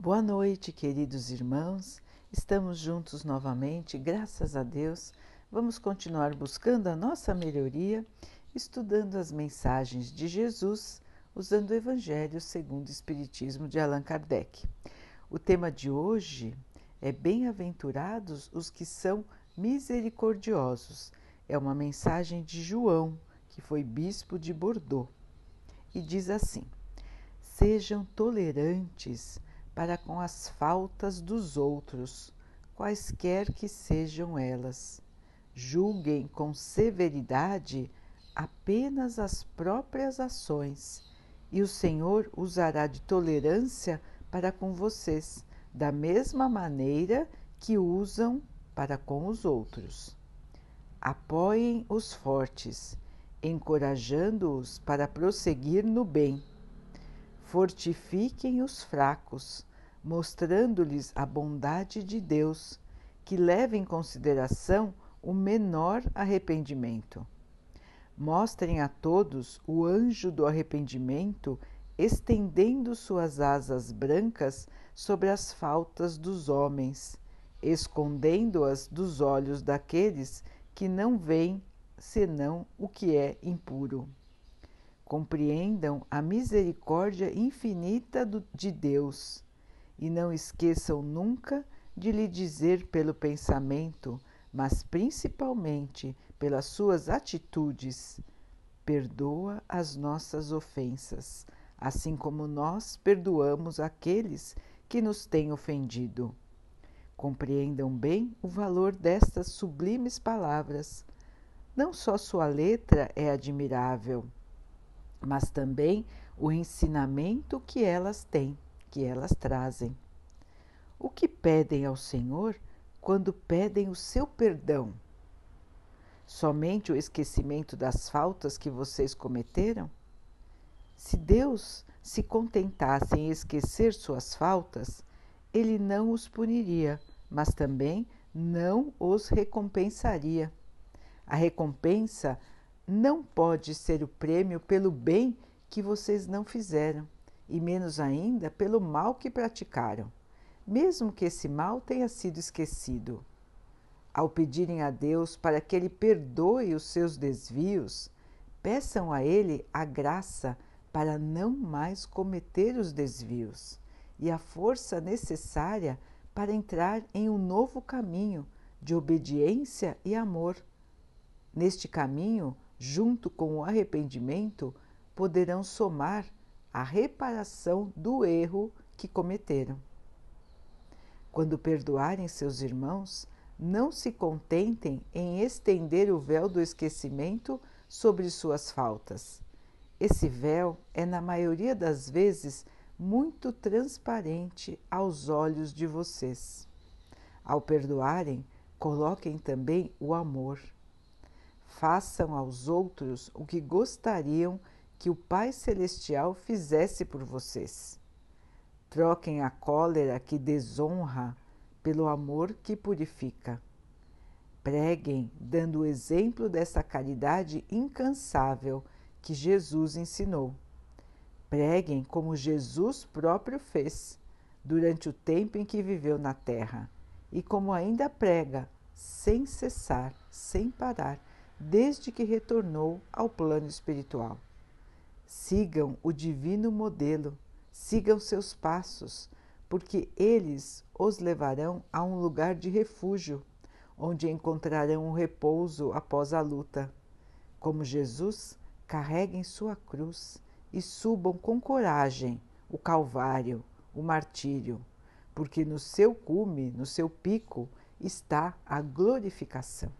Boa noite, queridos irmãos. Estamos juntos novamente, graças a Deus. Vamos continuar buscando a nossa melhoria, estudando as mensagens de Jesus, usando o Evangelho segundo o Espiritismo de Allan Kardec. O tema de hoje é Bem-aventurados os que são misericordiosos. É uma mensagem de João, que foi bispo de Bordeaux, e diz assim: Sejam tolerantes para com as faltas dos outros, quaisquer que sejam elas. Julguem com severidade apenas as próprias ações, e o Senhor usará de tolerância para com vocês, da mesma maneira que usam para com os outros. Apoiem os fortes, encorajando-os para prosseguir no bem. Fortifiquem os fracos, mostrando-lhes a bondade de Deus, que leva em consideração o menor arrependimento. Mostrem a todos o anjo do arrependimento estendendo suas asas brancas sobre as faltas dos homens, escondendo-as dos olhos daqueles que não veem senão o que é impuro. Compreendam a misericórdia infinita de Deus e não esqueçam nunca de lhe dizer pelo pensamento, mas principalmente pelas suas atitudes: perdoa as nossas ofensas, assim como nós perdoamos aqueles que nos têm ofendido. Compreendam bem o valor destas sublimes palavras. Não só sua letra é admirável, mas também o ensinamento que elas têm que elas trazem. O que pedem ao Senhor quando pedem o seu perdão? Somente o esquecimento das faltas que vocês cometeram? Se Deus se contentasse em esquecer suas faltas, ele não os puniria, mas também não os recompensaria. A recompensa não pode ser o prêmio pelo bem que vocês não fizeram e menos ainda pelo mal que praticaram, mesmo que esse mal tenha sido esquecido. Ao pedirem a Deus para que Ele perdoe os seus desvios, peçam a Ele a graça para não mais cometer os desvios e a força necessária para entrar em um novo caminho de obediência e amor. Neste caminho, junto com o arrependimento, poderão somar a reparação do erro que cometeram. Quando perdoarem seus irmãos, não se contentem em estender o véu do esquecimento sobre suas faltas. Esse véu é, na maioria das vezes, muito transparente aos olhos de vocês. Ao perdoarem, coloquem também o amor. Façam aos outros o que gostariam que o Pai Celestial fizesse por vocês. Troquem a cólera que desonra pelo amor que purifica. Preguem dando o exemplo dessa caridade incansável que Jesus ensinou. Preguem como Jesus próprio fez durante o tempo em que viveu na Terra e como ainda prega, sem cessar, sem parar, desde que retornou ao plano espiritual. Sigam o divino modelo, sigam seus passos, porque eles os levarão a um lugar de refúgio, onde encontrarão um repouso após a luta. Como Jesus, carreguem sua cruz e subam com coragem o Calvário, o martírio, porque no seu cume, no seu pico, está a glorificação.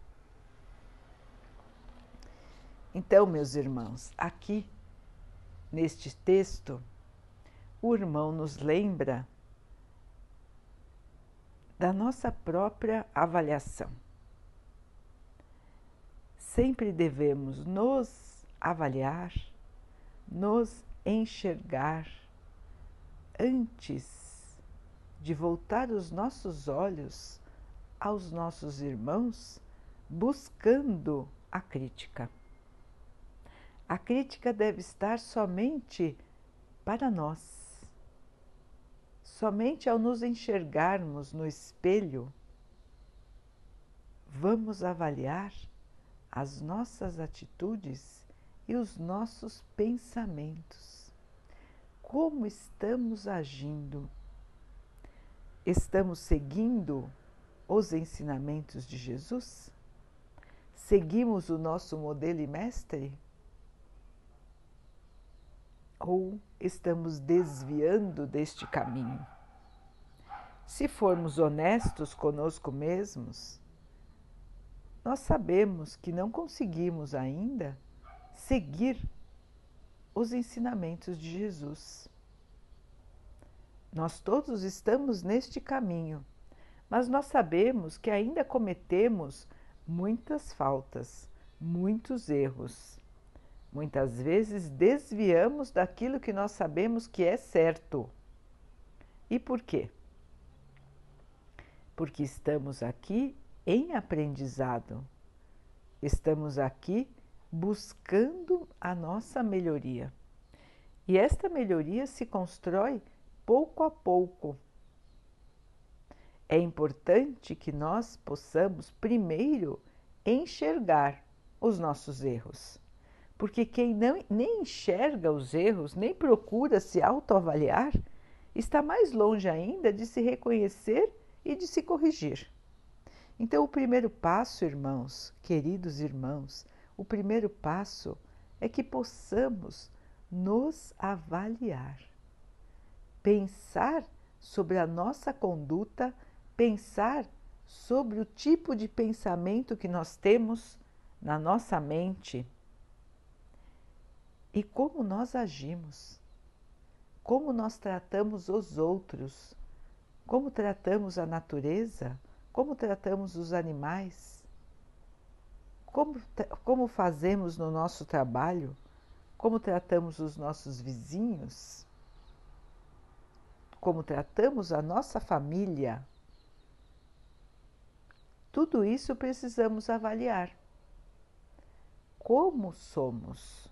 Então, meus irmãos, aqui Neste texto, o irmão nos lembra da nossa própria avaliação. Sempre devemos nos avaliar, nos enxergar antes de voltar os nossos olhos aos nossos irmãos buscando a crítica. A crítica deve estar somente para nós, Somente ao nos enxergarmos no espelho, vamos avaliar as nossas atitudes e os nossos pensamentos. Como estamos agindo? Estamos seguindo os ensinamentos de Jesus? Seguimos o nosso modelo e mestre? Ou estamos desviando deste caminho? Se formos honestos conosco mesmos, nós sabemos que não conseguimos ainda seguir os ensinamentos de Jesus. Nós todos estamos neste caminho, mas nós sabemos que ainda cometemos muitas faltas, muitos erros. Muitas vezes desviamos daquilo que nós sabemos que é certo. E por quê? Porque estamos aqui em aprendizado. Estamos aqui buscando a nossa melhoria. E esta melhoria se constrói pouco a pouco. É importante que nós possamos primeiro enxergar os nossos erros. Porque quem não, nem enxerga os erros, nem procura se autoavaliar, está mais longe ainda de se reconhecer e de se corrigir. Então, o primeiro passo, irmãos, queridos irmãos, o primeiro passo é que possamos nos avaliar, pensar sobre a nossa conduta, pensar sobre o tipo de pensamento que nós temos na nossa mente e como nós agimos, como nós tratamos os outros, como tratamos a natureza como tratamos os animais, como, como fazemos no nosso trabalho, como tratamos os nossos vizinhos, como tratamos a nossa família. Tudo isso precisamos avaliar. Como somos?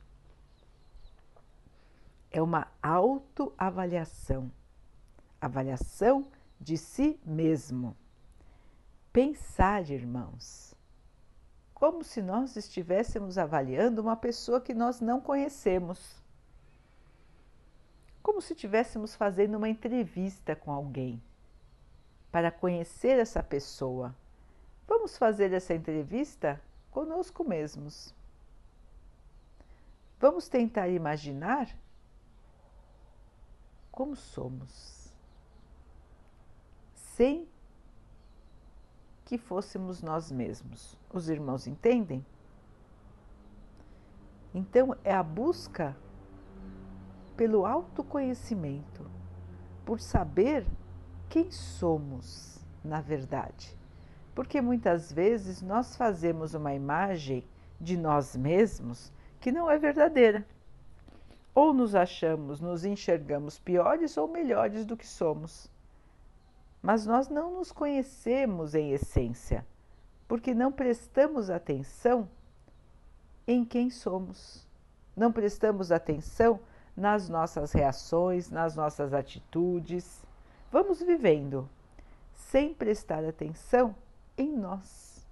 É uma autoavaliação, avaliação de si mesmo pensar, irmãos, como se nós estivéssemos avaliando uma pessoa que nós não conhecemos. Como se estivéssemos fazendo uma entrevista com alguém para conhecer essa pessoa. Vamos fazer essa entrevista conosco mesmos. Vamos tentar imaginar como somos, sem que fôssemos nós mesmos. Os irmãos entendem? Então, é a busca pelo autoconhecimento, por saber quem somos na verdade. Porque muitas vezes nós fazemos uma imagem de nós mesmos que não é verdadeira. Ou nos achamos, nos enxergamos piores ou melhores do que somos mas nós não nos conhecemos em essência, porque não prestamos atenção em quem somos. Não prestamos atenção nas nossas reações, nas nossas atitudes. Vamos vivendo sem prestar atenção em nós.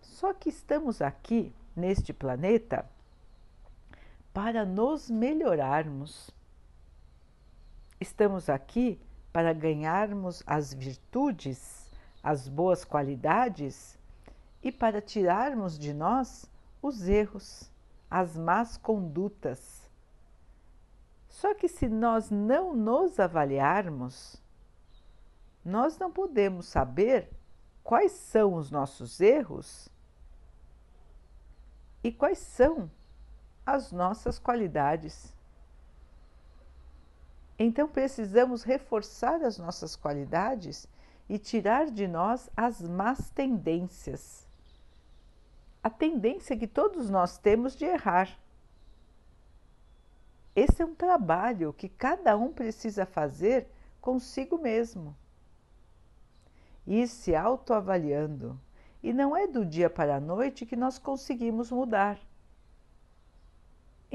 Só que estamos aqui neste planeta para nos melhorarmos. Estamos aqui para ganharmos as virtudes, as boas qualidades e para tirarmos de nós os erros, as más condutas. Só que se nós não nos avaliarmos, nós não podemos saber quais são os nossos erros e quais são as nossas qualidades. Então precisamos reforçar as nossas qualidades e tirar de nós as más tendências. A tendência que todos nós temos de errar. Esse é um trabalho que cada um precisa fazer consigo mesmo. Ir se autoavaliando. E não é do dia para a noite que nós conseguimos mudar.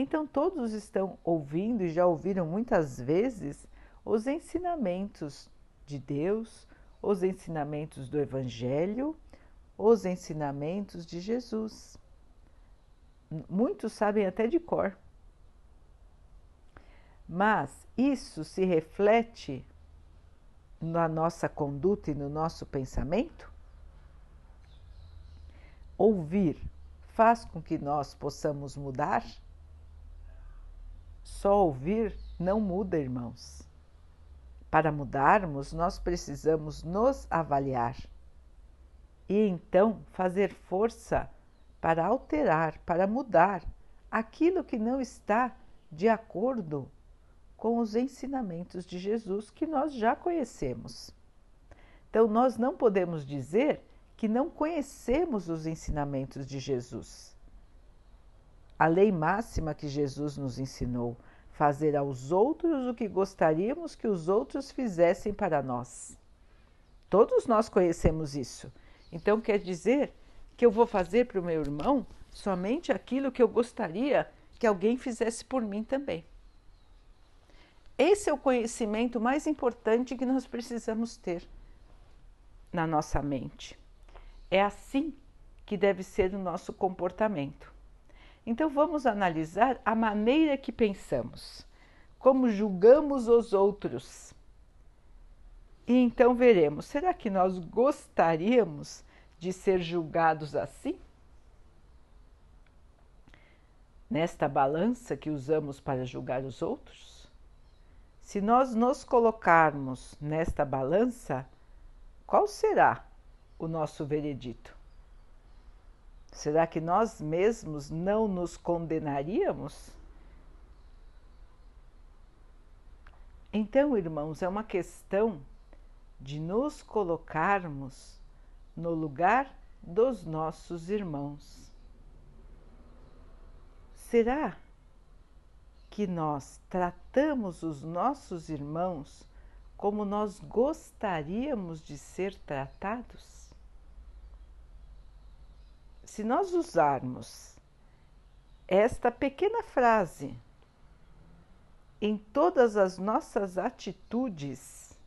Então, todos estão ouvindo e já ouviram muitas vezes os ensinamentos de Deus, os ensinamentos do Evangelho, os ensinamentos de Jesus. Muitos sabem até de cor. Mas isso se reflete na nossa conduta e no nosso pensamento? Ouvir faz com que nós possamos mudar? Só ouvir não muda, irmãos. Para mudarmos, nós precisamos nos avaliar e então fazer força para alterar, para mudar aquilo que não está de acordo com os ensinamentos de Jesus que nós já conhecemos. Então, nós não podemos dizer que não conhecemos os ensinamentos de Jesus. A lei máxima que Jesus nos ensinou, fazer aos outros o que gostaríamos que os outros fizessem para nós. Todos nós conhecemos isso. Então quer dizer que eu vou fazer para o meu irmão somente aquilo que eu gostaria que alguém fizesse por mim também. Esse é o conhecimento mais importante que nós precisamos ter na nossa mente. É assim que deve ser o nosso comportamento. Então vamos analisar a maneira que pensamos, como julgamos os outros. E então veremos: será que nós gostaríamos de ser julgados assim? Nesta balança que usamos para julgar os outros? Se nós nos colocarmos nesta balança, qual será o nosso veredito? Será que nós mesmos não nos condenaríamos? Então, irmãos, é uma questão de nos colocarmos no lugar dos nossos irmãos. Será que nós tratamos os nossos irmãos como nós gostaríamos de ser tratados? Se nós usarmos esta pequena frase em todas as nossas atitudes,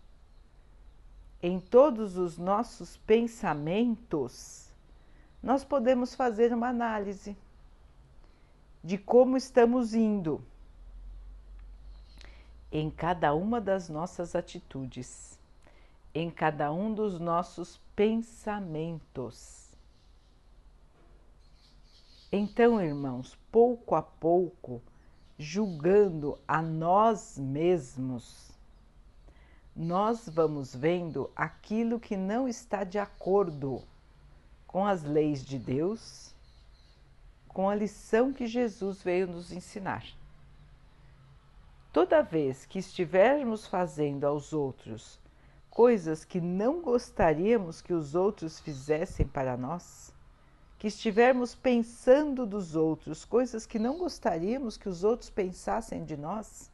em todos os nossos pensamentos, nós podemos fazer uma análise de como estamos indo em cada uma das nossas atitudes, em cada um dos nossos pensamentos. Então, irmãos, pouco a pouco, julgando a nós mesmos, nós vamos vendo aquilo que não está de acordo com as leis de Deus, com a lição que Jesus veio nos ensinar. Toda vez que estivermos fazendo aos outros coisas que não gostaríamos que os outros fizessem para nós, que estivermos pensando dos outros coisas que não gostaríamos que os outros pensassem de nós,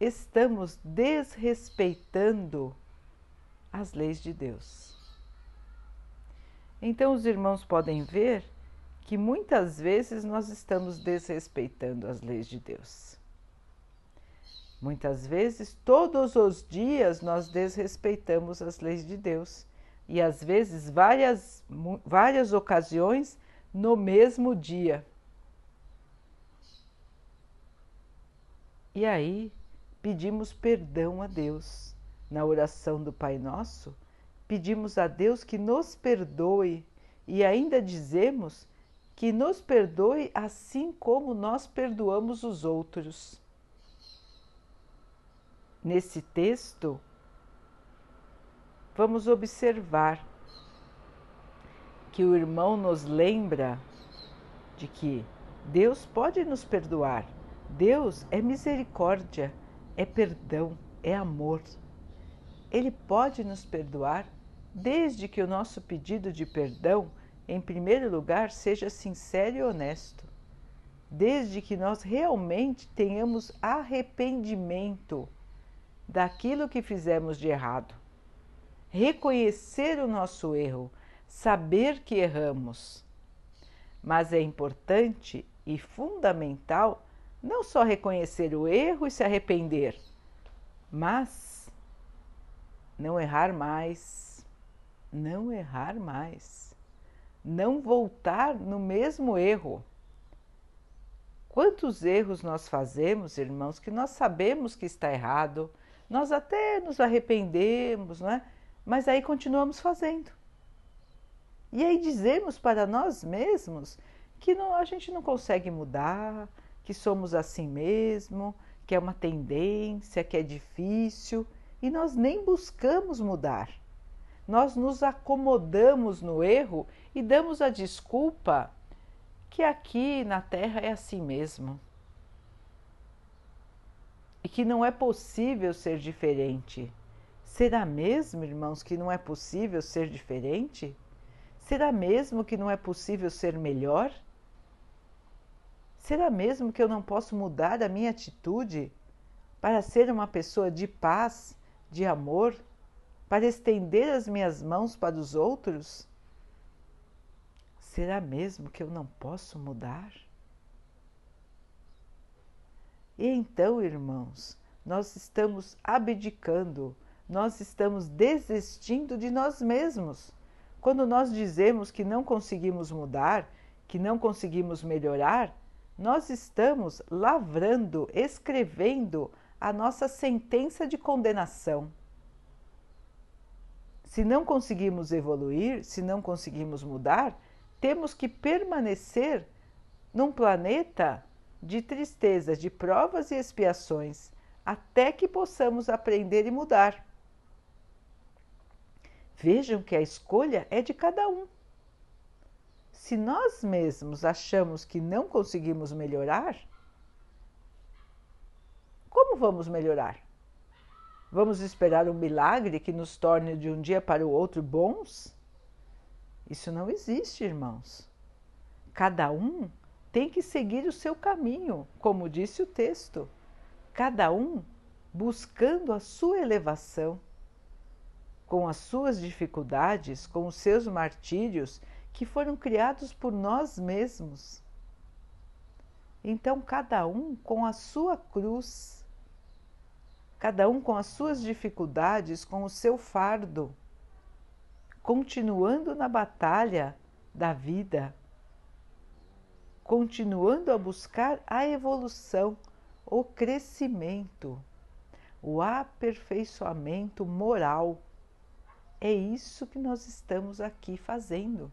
estamos desrespeitando as leis de Deus. Então, os irmãos podem ver que muitas vezes nós estamos desrespeitando as leis de Deus. Muitas vezes, todos os dias, nós desrespeitamos as leis de Deus e às vezes várias, várias ocasiões no mesmo dia. E aí pedimos perdão a Deus. Na oração do Pai Nosso, pedimos a Deus que nos perdoe e ainda dizemos que nos perdoe assim como nós perdoamos os outros. Nesse texto, vamos observar que o irmão nos lembra de que Deus pode nos perdoar. Deus é misericórdia, é perdão, é amor. Ele pode nos perdoar desde que o nosso pedido de perdão, em primeiro lugar, seja sincero e honesto. Desde que nós realmente tenhamos arrependimento daquilo que fizemos de errado. Reconhecer o nosso erro, saber que erramos. Mas é importante e fundamental não só reconhecer o erro e se arrepender, Mas não errar mais, não errar mais, não voltar no mesmo erro. Quantos erros nós fazemos, irmãos, que nós sabemos que está errado, nós até nos arrependemos, não é? Mas aí continuamos fazendo. E aí dizemos para nós mesmos que não, a gente não consegue mudar, que somos assim mesmo, que é uma tendência, que é difícil, e nós nem buscamos mudar. Nós nos acomodamos no erro e damos a desculpa que aqui na Terra é assim mesmo. E que não é possível ser diferente. Será mesmo, irmãos, que não é possível ser diferente? Será mesmo que não é possível ser melhor? Será mesmo que eu não posso mudar a minha atitude para ser uma pessoa de paz, de amor, para estender as minhas mãos para os outros? Será mesmo que eu não posso mudar? E então, irmãos, nós estamos abdicando, nós estamos desistindo de nós mesmos. Quando nós dizemos que não conseguimos mudar, que não conseguimos melhorar, nós estamos lavrando, escrevendo a nossa sentença de condenação. Se não conseguimos evoluir, se não conseguimos mudar, temos que permanecer num planeta de tristezas, de provas e expiações, até que possamos aprender e mudar. Vejam que a escolha é de cada um. Se nós mesmos achamos que não conseguimos melhorar, como vamos melhorar? Vamos esperar um milagre que nos torne de um dia para o outro bons? Isso não existe, irmãos. Cada um tem que seguir o seu caminho, como disse o texto. Cada um buscando a sua elevação, com as suas dificuldades, com os seus martírios que foram criados por nós mesmos. Então, cada um com a sua cruz, cada um com as suas dificuldades, com o seu fardo, continuando na batalha da vida, continuando a buscar a evolução, o crescimento, o aperfeiçoamento moral. É isso que nós estamos aqui fazendo.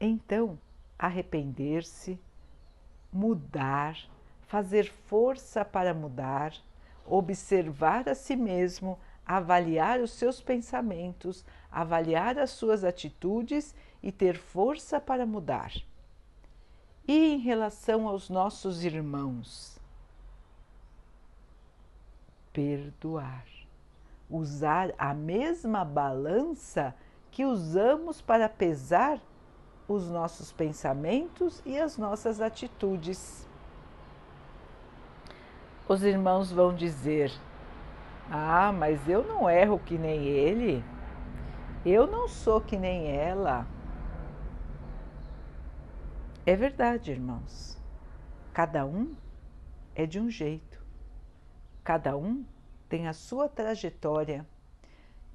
Então, arrepender-se, mudar, fazer força para mudar, observar a si mesmo, avaliar os seus pensamentos, avaliar as suas atitudes e ter força para mudar. E em relação aos nossos irmãos, perdoar, usar a mesma balança que usamos para pesar os nossos pensamentos e as nossas atitudes. Os irmãos vão dizer: Ah, mas eu não erro que nem ele, eu não sou que nem ela. É verdade, irmãos. Cada um é de um jeito, cada um tem a sua trajetória,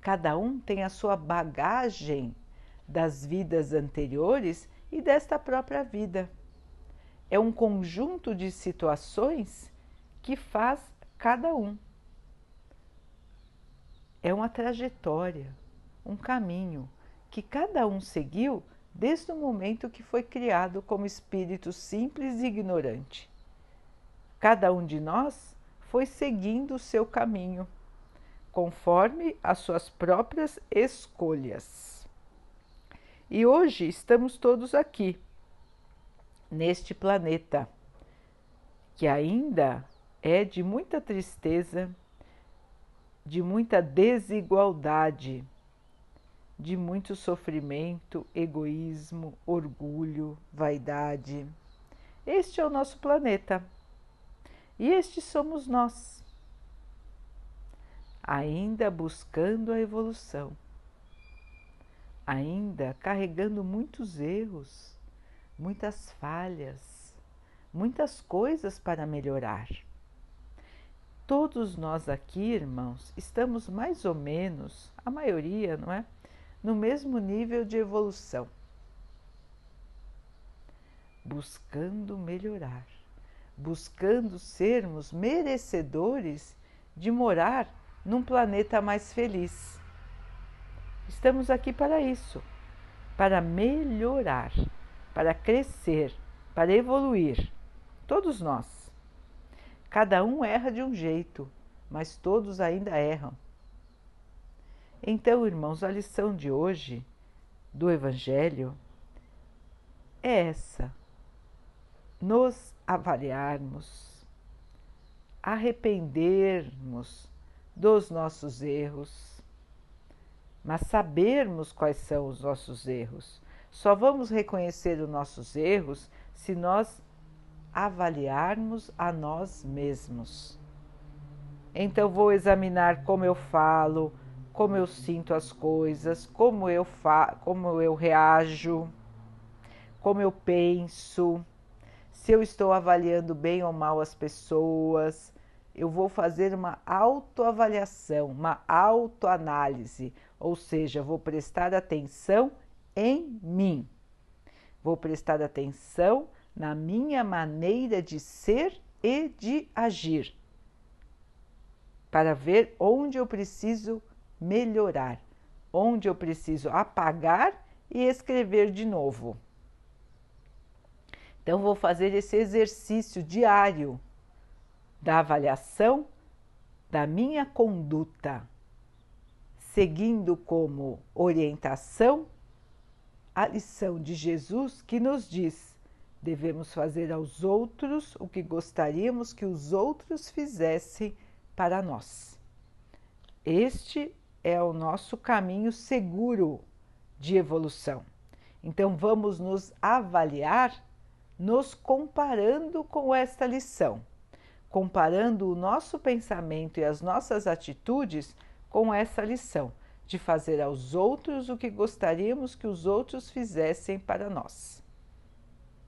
cada um tem a sua bagagem das vidas anteriores e desta própria vida. É um conjunto de situações que faz cada um. É uma trajetória, um caminho que cada um seguiu desde o momento que foi criado como espírito simples e ignorante. Cada um de nós foi seguindo o seu caminho, conforme as suas próprias escolhas. E hoje estamos todos aqui, neste planeta, que ainda é de muita tristeza, de muita desigualdade, de muito sofrimento, egoísmo, orgulho, vaidade. Este é o nosso planeta e este somos nós, ainda buscando a evolução ainda carregando muitos erros, muitas falhas, muitas coisas para melhorar. Todos nós aqui, irmãos, estamos mais ou menos, a maioria, não é? No mesmo nível de evolução. Buscando melhorar, buscando sermos merecedores de morar num planeta mais feliz. Estamos aqui para isso, para melhorar, para crescer, para evoluir. Todos nós. Cada um erra de um jeito, mas todos ainda erram. Então, irmãos, a lição de hoje do Evangelho é essa: nos avaliarmos, arrependermos dos nossos erros, mas sabermos quais são os nossos erros. Só vamos reconhecer os nossos erros se nós avaliarmos a nós mesmos. Então vou examinar como eu falo, como eu sinto as coisas, como eu fa como eu reajo, como eu penso, se eu estou avaliando bem ou mal as pessoas. Eu vou fazer uma autoavaliação, uma autoanálise, ou seja, vou prestar atenção em mim. Vou prestar atenção na minha maneira de ser e de agir, para ver onde eu preciso melhorar, onde eu preciso apagar e escrever de novo. Então, vou fazer esse exercício diário da avaliação da minha conduta, seguindo como orientação a lição de Jesus que nos diz Devemos fazer aos outros o que gostaríamos que os outros fizessem para nós. Este é o nosso caminho seguro de evolução. Então, vamos nos avaliar nos comparando com esta lição, comparando o nosso pensamento e as nossas atitudes com essa lição de fazer aos outros o que gostaríamos que os outros fizessem para nós.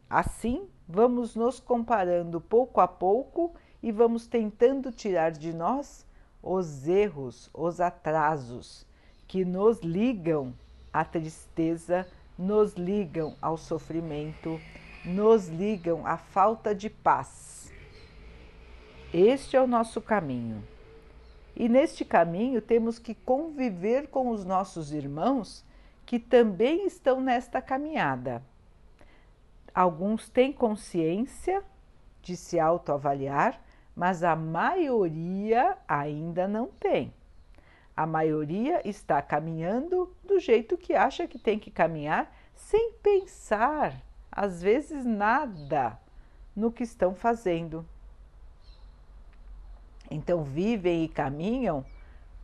Assim, vamos nos comparando pouco a pouco e vamos tentando tirar de nós os erros, os atrasos que nos ligam à tristeza, nos ligam ao sofrimento, nos ligam à falta de paz. Este é o nosso caminho. E neste caminho temos que conviver com os nossos irmãos que também estão nesta caminhada. Alguns têm consciência de se autoavaliar, mas a maioria ainda não tem. A maioria está caminhando do jeito que acha que tem que caminhar, sem pensar, às vezes, nada no que estão fazendo. Então vivem e caminham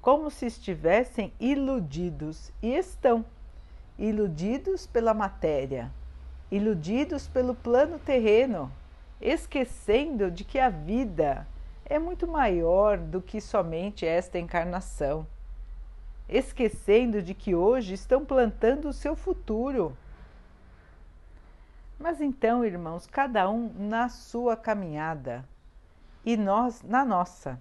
como se estivessem iludidos e estão iludidos pela matéria, iludidos pelo plano terreno, esquecendo de que a vida é muito maior do que somente esta encarnação, esquecendo de que hoje estão plantando o seu futuro. Mas então, irmãos, cada um na sua caminhada e nós na nossa.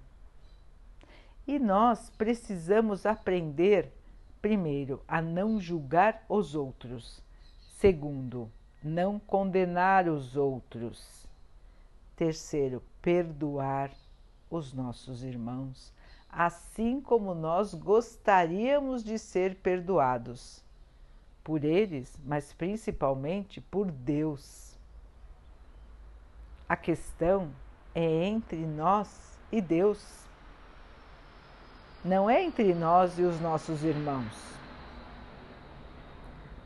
E nós precisamos aprender, primeiro, a não julgar os outros. Segundo, não condenar os outros. Terceiro, perdoar os nossos irmãos, assim como nós gostaríamos de ser perdoados por eles, mas principalmente por Deus. A questão é entre nós e Deus. Não é entre nós e os nossos irmãos.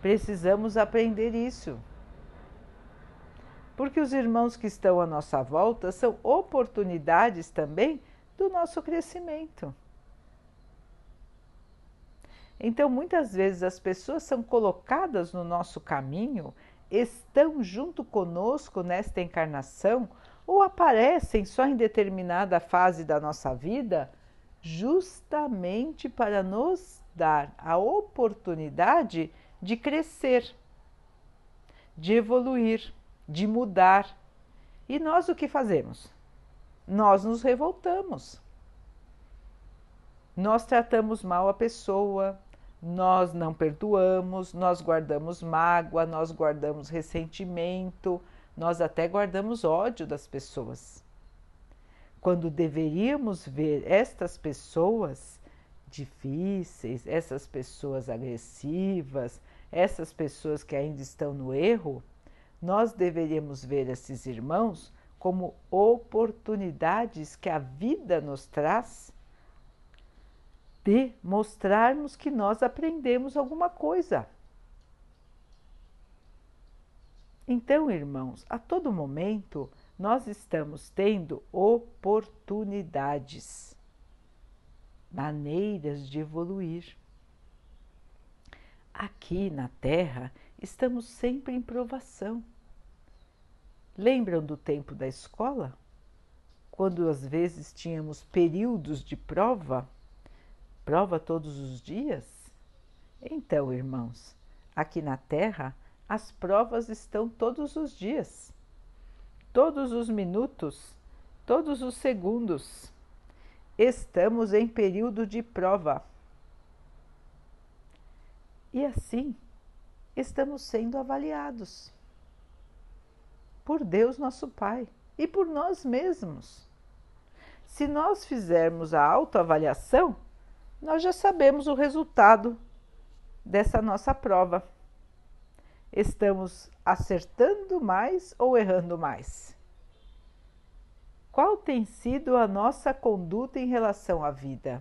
Precisamos aprender isso porque os irmãos que estão à nossa volta são oportunidades também do nosso crescimento. Então, muitas vezes as pessoas são colocadas no nosso caminho, estão junto conosco nesta encarnação ou aparecem só em determinada fase da nossa vida, justamente para nos dar a oportunidade de crescer, de evoluir de mudar. E nós o que fazemos? Nós nos revoltamos. nós tratamos mal a pessoa, nós não perdoamos, nós guardamos mágoa, nós guardamos ressentimento, nós até guardamos ódio das pessoas. Quando deveríamos ver estas pessoas difíceis, essas pessoas agressivas, essas pessoas que ainda estão no erro, nós deveríamos ver esses irmãos como oportunidades que a vida nos traz de mostrarmos que nós aprendemos alguma coisa. Então, irmãos, a todo momento nós estamos tendo oportunidades, maneiras de evoluir. Aqui na Terra estamos sempre em provação. Lembram do tempo da escola? Quando às vezes tínhamos períodos de prova, prova todos os dias? Então, irmãos, aqui na Terra as provas estão todos os dias, todos os minutos, todos os segundos. Estamos em período de prova. E assim, estamos sendo avaliados por Deus nosso Pai e por nós mesmos. Se nós fizermos a autoavaliação, nós já sabemos o resultado dessa nossa prova estamos acertando mais ou errando mais? Qual tem sido a nossa conduta em relação à vida?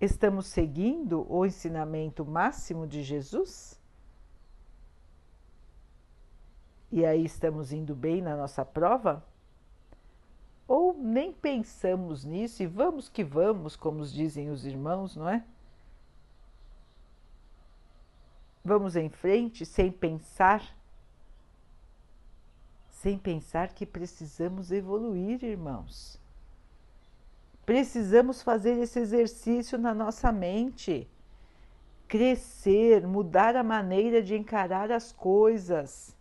Estamos seguindo o ensinamento máximo de Jesus? E aí estamos indo bem na nossa prova? Ou nem pensamos nisso e vamos que vamos, como dizem os irmãos, não é? Vamos em frente sem pensar, sem pensar que precisamos evoluir, irmãos. Precisamos fazer esse exercício na nossa mente, crescer, mudar a maneira de encarar as coisas,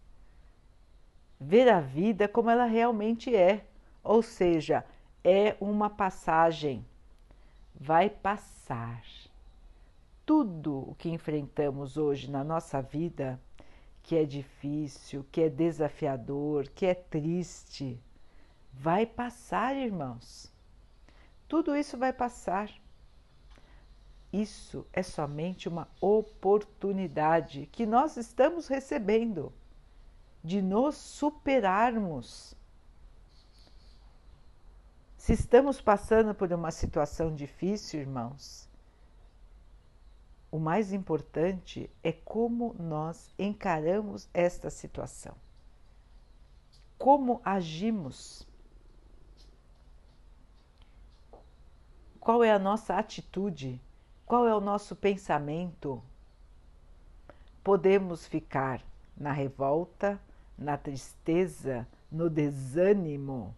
ver a vida como ela realmente é, ou seja, é uma passagem, vai passar tudo o que enfrentamos hoje na nossa vida, que é difícil, que é desafiador, que é triste, vai passar, irmãos. Tudo isso vai passar. Isso é somente uma oportunidade que nós estamos recebendo de nos superarmos. Se estamos passando por uma situação difícil, irmãos, o mais importante é como nós encaramos esta situação. Como agimos? Qual é a nossa atitude? Qual é o nosso pensamento? Podemos ficar na revolta, na tristeza, no desânimo,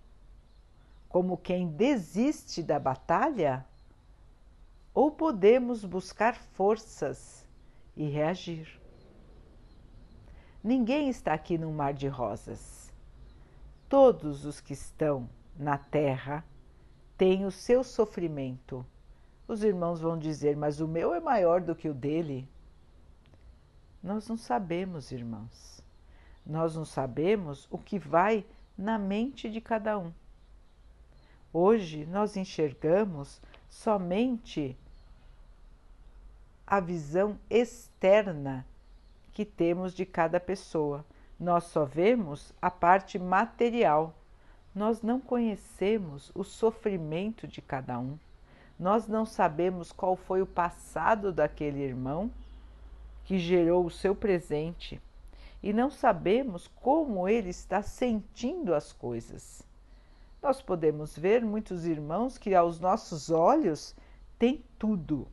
como quem desiste da batalha? ou podemos buscar forças e reagir. Ninguém está aqui num mar de rosas. Todos os que estão na terra têm o seu sofrimento. Os irmãos vão dizer, mas o meu é maior do que o dele. Nós não sabemos, irmãos. Nós não sabemos o que vai na mente de cada um. Hoje nós enxergamos somente a visão externa que temos de cada pessoa. Nós só vemos a parte material. Nós não conhecemos o sofrimento de cada um. Nós não sabemos qual foi o passado daquele irmão que gerou o seu presente e não sabemos como ele está sentindo as coisas. Nós podemos ver muitos irmãos que, aos nossos olhos, têm tudo,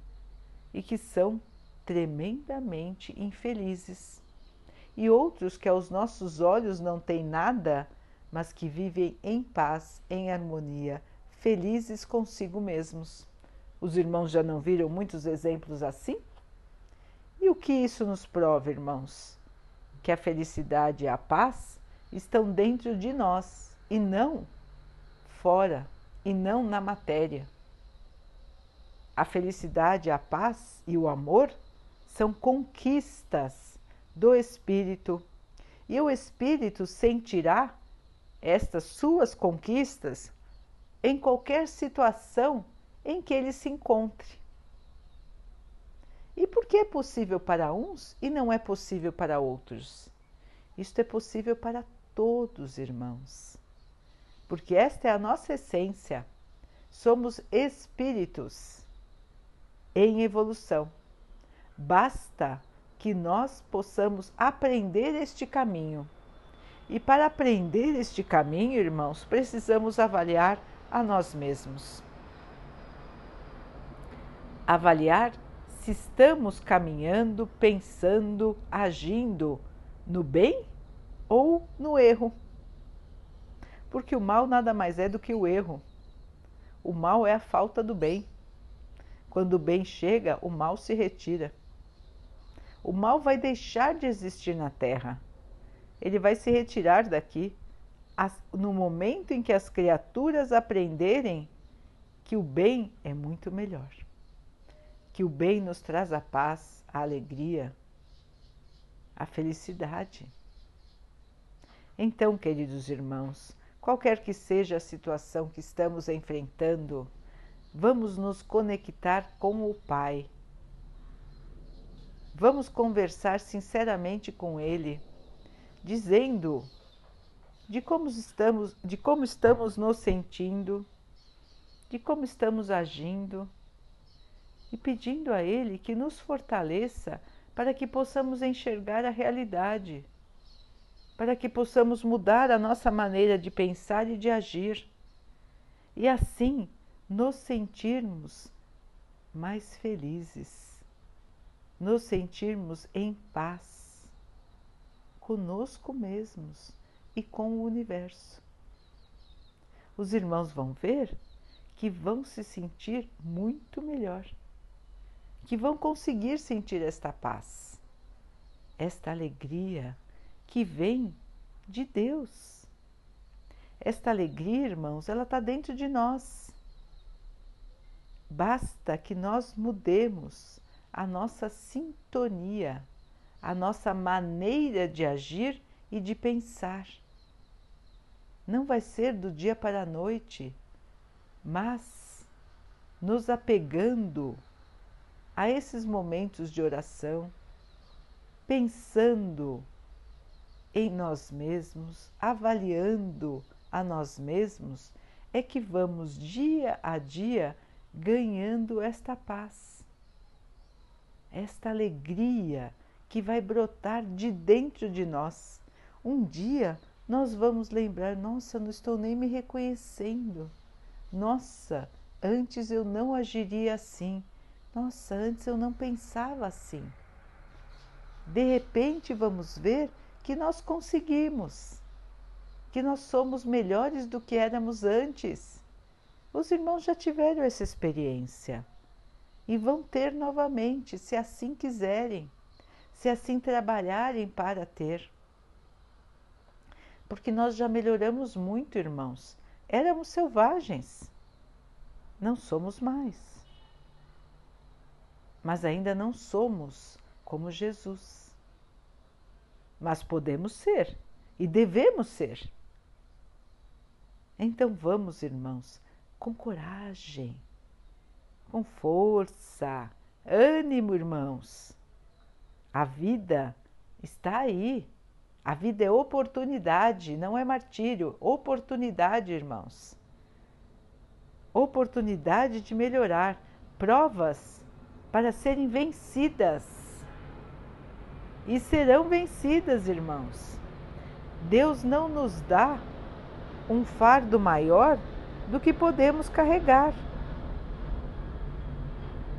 e que são tremendamente infelizes. E outros que aos nossos olhos não têm nada, mas que vivem em paz, em harmonia, felizes consigo mesmos. Os irmãos já não viram muitos exemplos assim? E o que isso nos prova, irmãos? Que a felicidade e a paz estão dentro de nós e não fora, e não na matéria. a felicidade, a paz e o amor são conquistas do espírito. E o espírito sentirá estas suas conquistas em qualquer situação em que ele se encontre. E por que é possível para uns e não é possível para outros? Isto é possível para todos, irmãos, porque esta é a nossa essência. Somos espíritos em evolução. Basta que nós possamos aprender este caminho. E para aprender este caminho, irmãos, precisamos avaliar a nós mesmos. Avaliar se estamos caminhando, pensando, agindo no bem ou no erro. Porque o mal nada mais é do que o erro. O mal é a falta do bem. Quando o bem chega, o mal se retira. O mal vai deixar de existir na Terra. Ele vai se retirar daqui no momento em que as criaturas aprenderem que o bem é muito melhor que o bem nos traz a paz, a alegria, a felicidade. Então, queridos irmãos, qualquer que seja a situação que estamos enfrentando, vamos nos conectar com o Pai. Vamos conversar sinceramente com Ele, dizendo de como estamos, de como estamos nos sentindo, de como estamos agindo e pedindo a Ele que nos fortaleça para que possamos enxergar a realidade, para que possamos mudar a nossa maneira de pensar e de agir, e assim nos sentirmos mais felizes, nos sentirmos em paz conosco mesmos e com o universo. Os irmãos vão ver que vão se sentir muito melhor que vão conseguir sentir esta paz, esta alegria que vem de Deus. Esta alegria, irmãos, ela está dentro de nós. Basta que nós mudemos a nossa sintonia, a nossa maneira de agir e de pensar. Não vai ser do dia para a noite, mas nos apegando a esses momentos de oração, pensando em nós mesmos, avaliando a nós mesmos, é que vamos dia a dia ganhando esta paz, esta alegria que vai brotar de dentro de nós. Um dia nós vamos lembrar: nossa, não estou nem me reconhecendo. Nossa, antes eu não agiria assim. Nossa, antes eu não pensava assim. De repente vamos ver que nós conseguimos, que nós somos melhores do que éramos antes. Os irmãos já tiveram essa experiência e vão ter novamente, se assim quiserem, se assim trabalharem para ter. Porque nós já melhoramos muito, irmãos. Éramos selvagens, não somos mais mas ainda não somos como Jesus. Mas podemos ser e devemos ser. Então vamos, irmãos, com coragem, com força, ânimo, irmãos. A vida está aí. A vida é oportunidade, não é martírio. Oportunidade, irmãos. Oportunidade de melhorar. Provas para serem vencidas. E serão vencidas, irmãos. Deus não nos dá um fardo maior do que podemos carregar.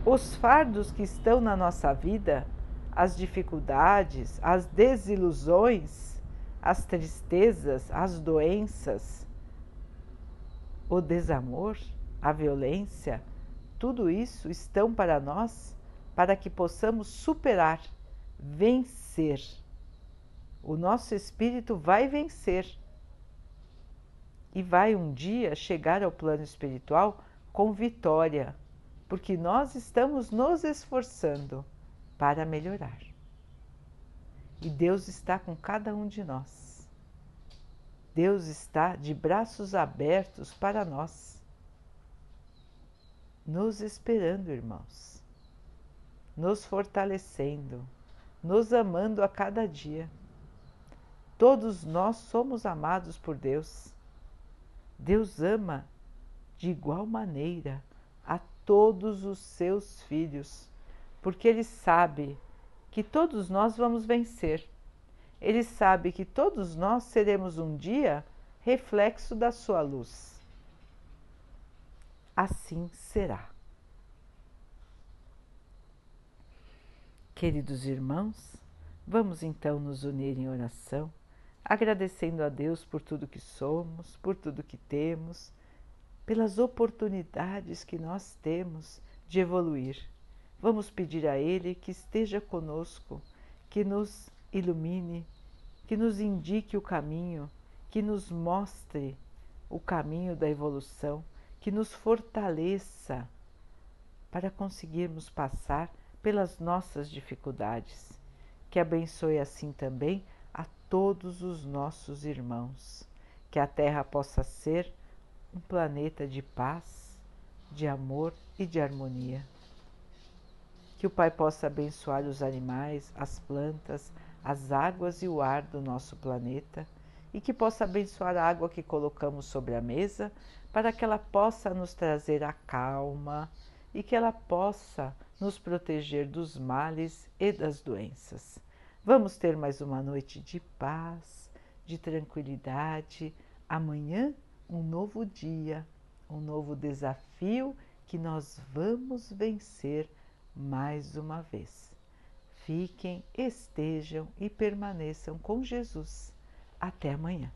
Os fardos que estão na nossa vida, as dificuldades, as desilusões, as tristezas, as doenças, o desamor, a violência, tudo isso estão para nós para que possamos superar, vencer. O nosso espírito vai vencer e vai um dia chegar ao plano espiritual com vitória, porque nós estamos nos esforçando para melhorar. E Deus está com cada um de nós. Deus está de braços abertos para nós, nos esperando, irmãos, nos fortalecendo, nos amando a cada dia. Todos nós somos amados por Deus. Deus ama de igual maneira a todos os seus filhos, porque Ele sabe que todos nós vamos vencer. Ele sabe que todos nós seremos um dia reflexo da sua luz. Assim será. Queridos irmãos, vamos então nos unir em oração, agradecendo a Deus por tudo que somos, por tudo que temos, pelas oportunidades que nós temos de evoluir. Vamos pedir a Ele que esteja conosco, que nos ilumine, que nos indique o caminho, que nos mostre o caminho da evolução, que nos fortaleça para conseguirmos passar pelas nossas dificuldades. Que abençoe assim também a todos os nossos irmãos. Que a Terra possa ser um planeta de paz, de amor e de harmonia que o Pai possa abençoar os animais, as plantas, as águas e o ar do nosso planeta e que possa abençoar a água que colocamos sobre a mesa para que ela possa nos trazer a calma e que ela possa nos proteger dos males e das doenças. Vamos ter mais uma noite de paz, de tranquilidade. Amanhã, um novo dia, um novo desafio que nós vamos vencer mais uma vez. Fiquem, estejam e permaneçam com Jesus. Até amanhã.